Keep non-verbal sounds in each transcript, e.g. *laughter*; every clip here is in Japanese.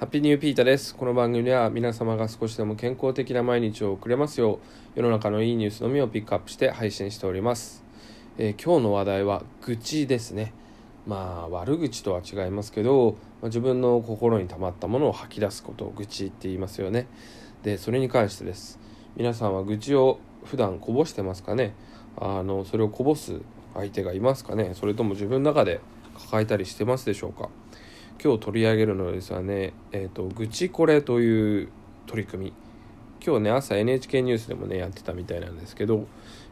ハッピーニューピータです。この番組では皆様が少しでも健康的な毎日を送れますよう世の中のいいニュースのみをピックアップして配信しております。えー今日の話題は愚痴ですね。まあ悪口とは違いますけど、まあ自分の心に溜まったものを吐き出すことを愚痴って言いますよね。で、それに関してです。皆さんは愚痴を普段こぼしてますかね？あの、それをこぼす相手がいますかね？それとも自分の中で抱えたりしてますでしょうか？今日取り上げるのはですね、えーと、愚痴これという取り組み。今日ね朝 NHK ニュースでもねやってたみたいなんですけど、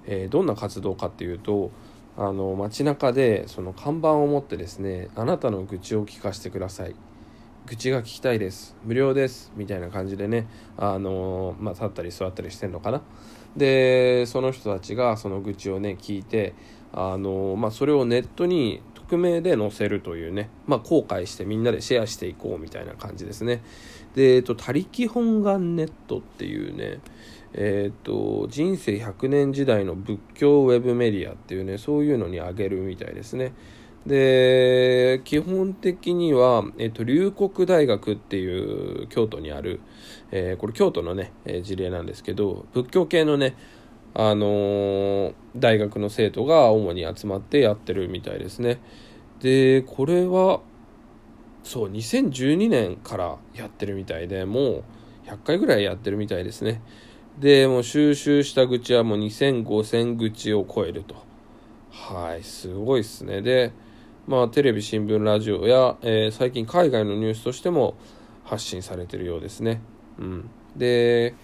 えーどんな活動かっていうとあの街中でその看板を持ってですねあなたの愚痴を聞かせてください。愚痴が聞きたいです。無料です。みたいな感じでねあのまあ立ったり座ったりしてんのかな。でその人たちがその愚痴をね聞いてあのまあそれをネットに匿名で載せるというね、まあ、後悔してみんなでシェアしていこうみたいな感じですね。で、えっと、他力本願ネットっていうね、えっと、人生100年時代の仏教ウェブメディアっていうね、そういうのにあげるみたいですね。で、基本的には、えっと、龍谷大学っていう京都にある、えーこれ京都のね、えー事例なんですけど、仏教系のね、あの大学の生徒が主に集まってやってるみたいですね。で、これは、そう、2012年からやってるみたいで、もう100回ぐらいやってるみたいですね。で、もう収集した愚痴はもう2000、5000愚痴を超えると。はい、すごいですね。で、まあ、テレビ、新聞、ラジオや、えー最近海外のニュースとしても発信されてるようですね。うん。で、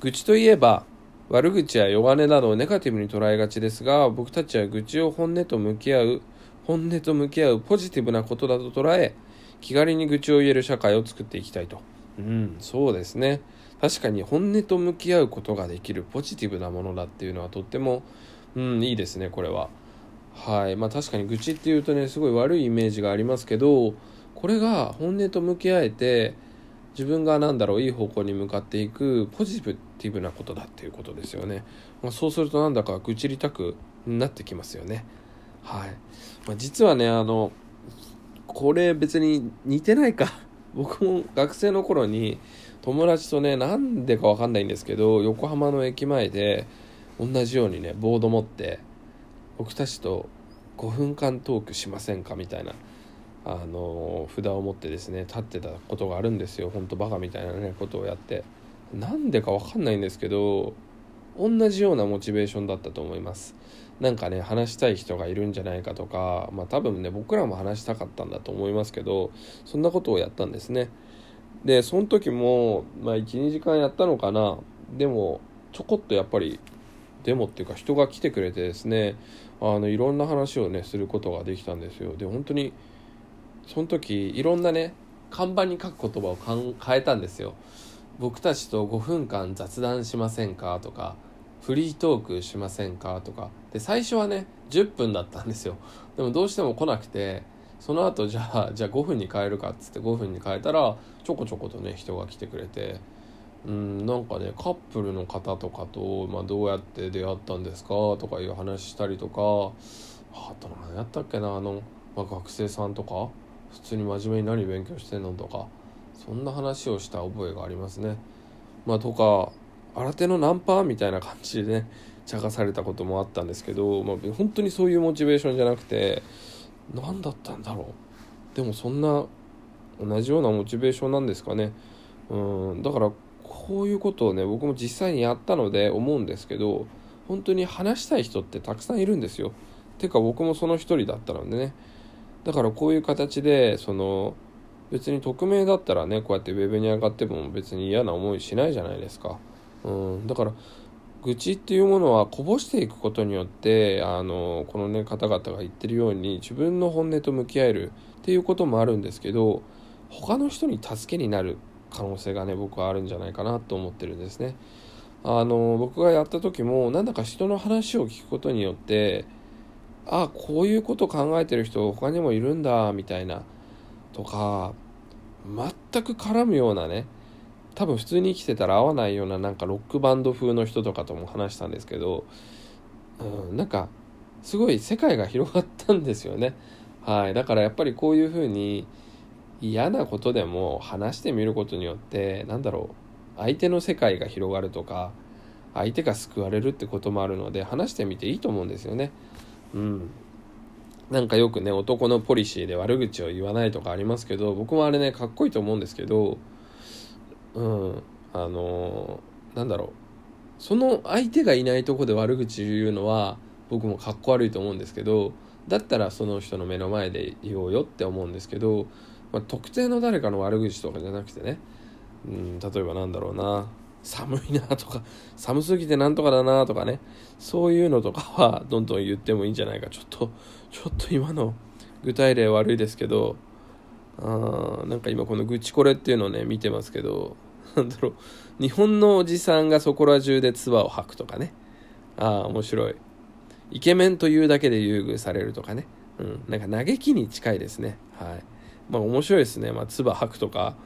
愚痴といえば、悪口や弱音などをネガティブに捉えがちですが僕たちは愚痴を本音と向き合う本音と向き合うポジティブなことだと捉え気軽に愚痴を言える社会を作っていきたいと。うんそうですね。確かに本音と向き合うことができるポジティブなものだっていうのはとってもうんいいですねこれは。はい。まあ確かに愚痴っていうとねすごい悪いイメージがありますけどこれが本音と向き合えて自分が何だろういい方向に向かっていくポジティブなことだっていうことですよね、まあ、そうするとなんだか愚痴りたくなってきますよね。はい、まあ、実はねあのこれ別に似てないか。*laughs* 僕も学生の頃に友達とねなんでかわかんないんですけど横浜の駅前で同じようにねボード持って僕たちと5分間トークしませんかみたいな。あの札を持ってですね立ってたことがあるんですよ。ほんとバカみたいなねことをやって。なんでかわかんないんですけど同じようなモチベーションだったと思います。なんかね話したい人がいるんじゃないかとかまあ多分ね僕らも話したかったんだと思いますけどそんなことをやったんですね。でその時もまあ12時間やったのかな。でもちょこっとやっぱりデモっていうか人が来てくれてですねあのいろんな話をねすることができたんですよ。で本当にその時いろんなね看板に書く言葉をかん変えたんですよ。僕たちと5分間雑談しませんかとかフリートークしませんかとか。で最初はね10分だったんですよ。でもどうしても来なくてその後じゃあじゃあ5分に変えるかっつって5分に変えたらちょこちょことね人が来てくれてうんなんかねカップルの方とかと、まあ、どうやって出会ったんですかとかいう話したりとか。あと何やったっけなあの、まあ、学生さんとか普通に真面目に何勉強してんのとかそんな話をした覚えがありますね。まあ、とか新手のナンパみたいな感じでね *laughs* 茶化されたこともあったんですけど、まあ、本当にそういうモチベーションじゃなくて何だったんだろう。でもそんな同じようなモチベーションなんですかね。うんだからこういうことをね僕も実際にやったので思うんですけど本当に話したい人ってたくさんいるんですよ。てか僕もその一人だったのでね。だからこういう形でその別に匿名だったらねこうやってウェブに上がっても別に嫌な思いしないじゃないですか、うん、だから愚痴っていうものはこぼしていくことによってあのこのね方々が言ってるように自分の本音と向き合えるっていうこともあるんですけど他の人に助けになる可能性がね僕はあるんじゃないかなと思ってるんですね。あの僕がやった時もなんだか人の話を聞くことによってあこういうこと考えてる人他にもいるんだみたいなとか全く絡むようなね多分普通に生きてたら合わないようななんかロックバンド風の人とかとも話したんですけど、うん、なんかすごい世界が広がったんですよね。はい、だからやっぱりこういうふうに嫌なことでも話してみることによってなんだろう相手の世界が広がるとか相手が救われるってこともあるので話してみていいと思うんですよね。うん。なんかよくね男のポリシーで悪口を言わないとかありますけど僕もあれねかっこいいと思うんですけどうん。あのー、なんだろう。その相手がいないとこで悪口言うのは僕もかっこ悪いと思うんですけどだったらその人の目の前で言おうよって思うんですけど、まあ、特定の誰かの悪口とかじゃなくてね、うん、例えばなんだろうな。寒いなとか寒すぎてなんとかだなとかね。そういうのとかはどんどん言ってもいいんじゃないか。ちょっとちょっと今の具体例悪いですけどあなんか今この愚痴これっていうのをね見てますけどなんだろう。日本のおじさんがそこら中で唾を吐くとかね。ああ面白い。イケメンというだけで優遇されるとかね、うん、なんか嘆きに近いですね。はい。まあ面白いですね。まあ唾吐くとか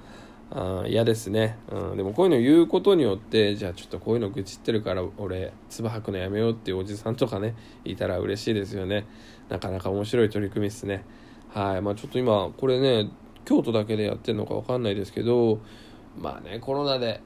あ嫌ですね、うん、でもこういうの言うことによってじゃあちょっとこういうの愚痴ってるから俺唾吐くのやめようっていうおじさんとかねいたら嬉しいですよね。なかなか面白い取り組みですね。はいまあちょっと今これね京都だけでやってるのか分かんないですけどまあねコロナで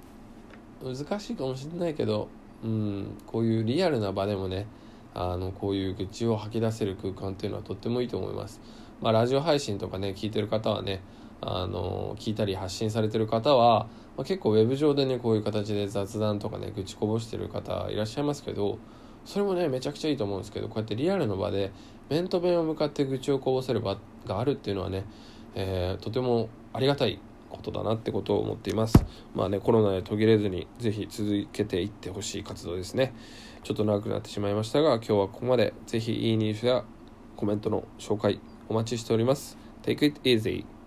難しいかもしれないけどうんこういうリアルな場でもねあのこういう愚痴を吐き出せる空間っていうのはとってもいいと思います。まあラジオ配信とかね聞いてる方はねあの聞いたり発信されてる方は、まあ、結構ウェブ上でねこういう形で雑談とかね愚痴こぼしてる方いらっしゃいますけどそれもねめちゃくちゃいいと思うんですけどこうやってリアルの場で面と面を向かって愚痴をこぼせる場があるっていうのはね、えー、とてもありがたいことだなってことを思っています。まあねコロナで途切れずに是非続けていってほしい活動ですね。ちょっと長くなってしまいましたが今日はここまで。是非いいニュースやコメントの紹介お待ちしております。Take it easy.